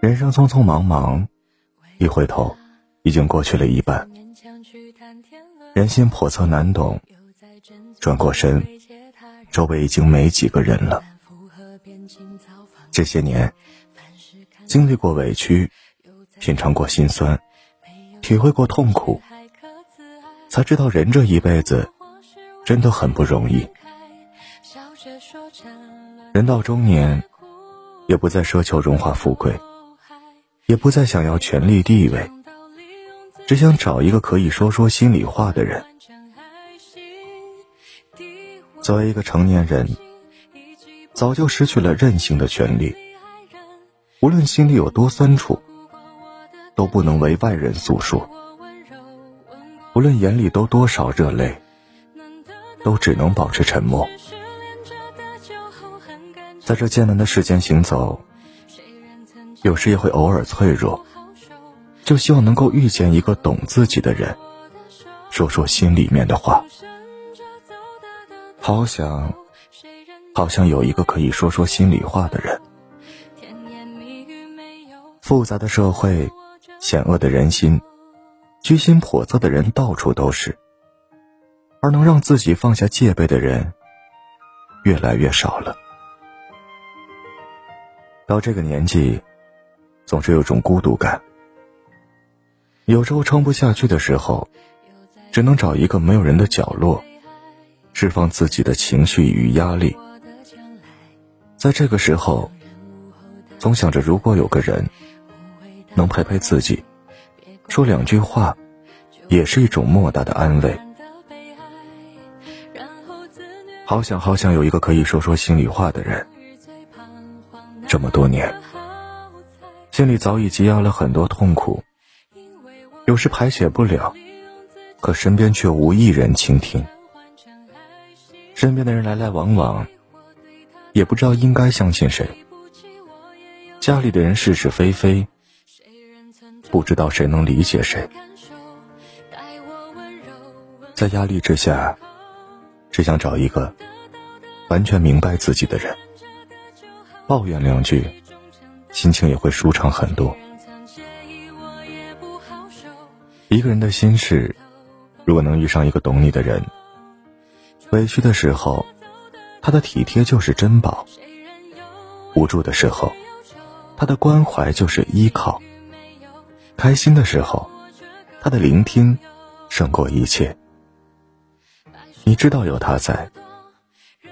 人生匆匆忙忙，一回头，已经过去了一半。人心叵测难懂，转过身，周围已经没几个人了。这些年，经历过委屈，品尝过心酸，体会过痛苦，才知道人这一辈子真的很不容易。人到中年，也不再奢求荣华富贵。也不再想要权力地位，只想找一个可以说说心里话的人。作为一个成年人，早就失去了任性的权利。无论心里有多酸楚，都不能为外人诉说；无论眼里都多少热泪，都只能保持沉默。在这艰难的世间行走。有时也会偶尔脆弱，就希望能够遇见一个懂自己的人，说说心里面的话。好想，好像有一个可以说说心里话的人。复杂的社会，险恶的人心，居心叵测的人到处都是，而能让自己放下戒备的人，越来越少了。到这个年纪。总是有种孤独感，有时候撑不下去的时候，只能找一个没有人的角落，释放自己的情绪与压力。在这个时候，总想着如果有个人能陪陪自己，说两句话，也是一种莫大的安慰。好想好想有一个可以说说心里话的人，这么多年。心里早已积压了很多痛苦，有时排解不了，可身边却无一人倾听。身边的人来来往往，也不知道应该相信谁。家里的人是是非非，不知道谁能理解谁。在压力之下，只想找一个完全明白自己的人，抱怨两句。心情也会舒畅很多。一个人的心事，如果能遇上一个懂你的人，委屈的时候，他的体贴就是珍宝；无助的时候，他的关怀就是依靠；开心的时候，他的聆听胜过一切。你知道有他在，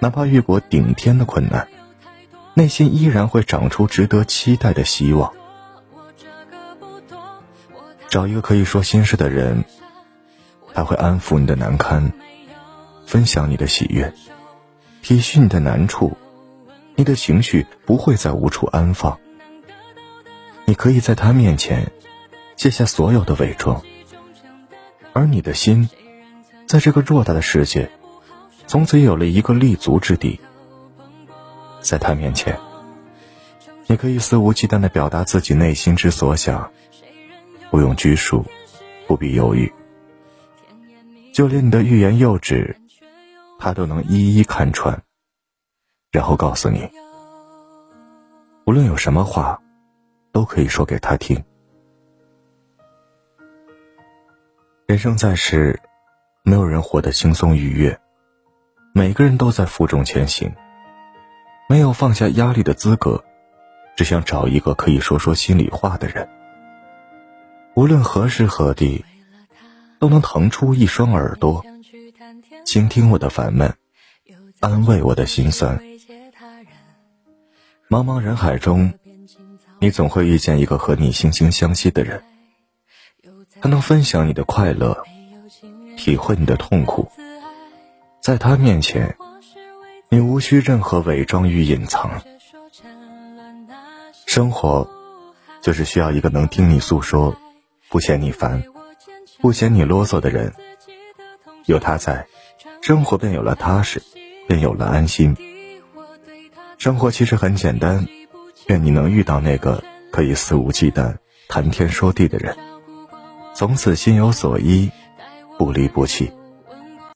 哪怕遇过顶天的困难。内心依然会长出值得期待的希望。找一个可以说心事的人，他会安抚你的难堪，分享你的喜悦，体恤你的难处，你的情绪不会再无处安放。你可以在他面前卸下所有的伪装，而你的心，在这个偌大的世界，从此有了一个立足之地。在他面前，你可以肆无忌惮的表达自己内心之所想，不用拘束，不必犹豫。就连你的欲言又止，他都能一一看穿，然后告诉你，无论有什么话，都可以说给他听。人生在世，没有人活得轻松愉悦，每个人都在负重前行。没有放下压力的资格，只想找一个可以说说心里话的人。无论何时何地，都能腾出一双耳朵，倾听我的烦闷，安慰我的心酸。茫茫人海中，你总会遇见一个和你惺惺相惜的人，他能分享你的快乐，体会你的痛苦，在他面前。你无需任何伪装与隐藏，生活就是需要一个能听你诉说、不嫌你烦、不嫌你啰嗦的人。有他在，生活便有了踏实，便有了安心。生活其实很简单，愿你能遇到那个可以肆无忌惮谈天说地的人，从此心有所依，不离不弃。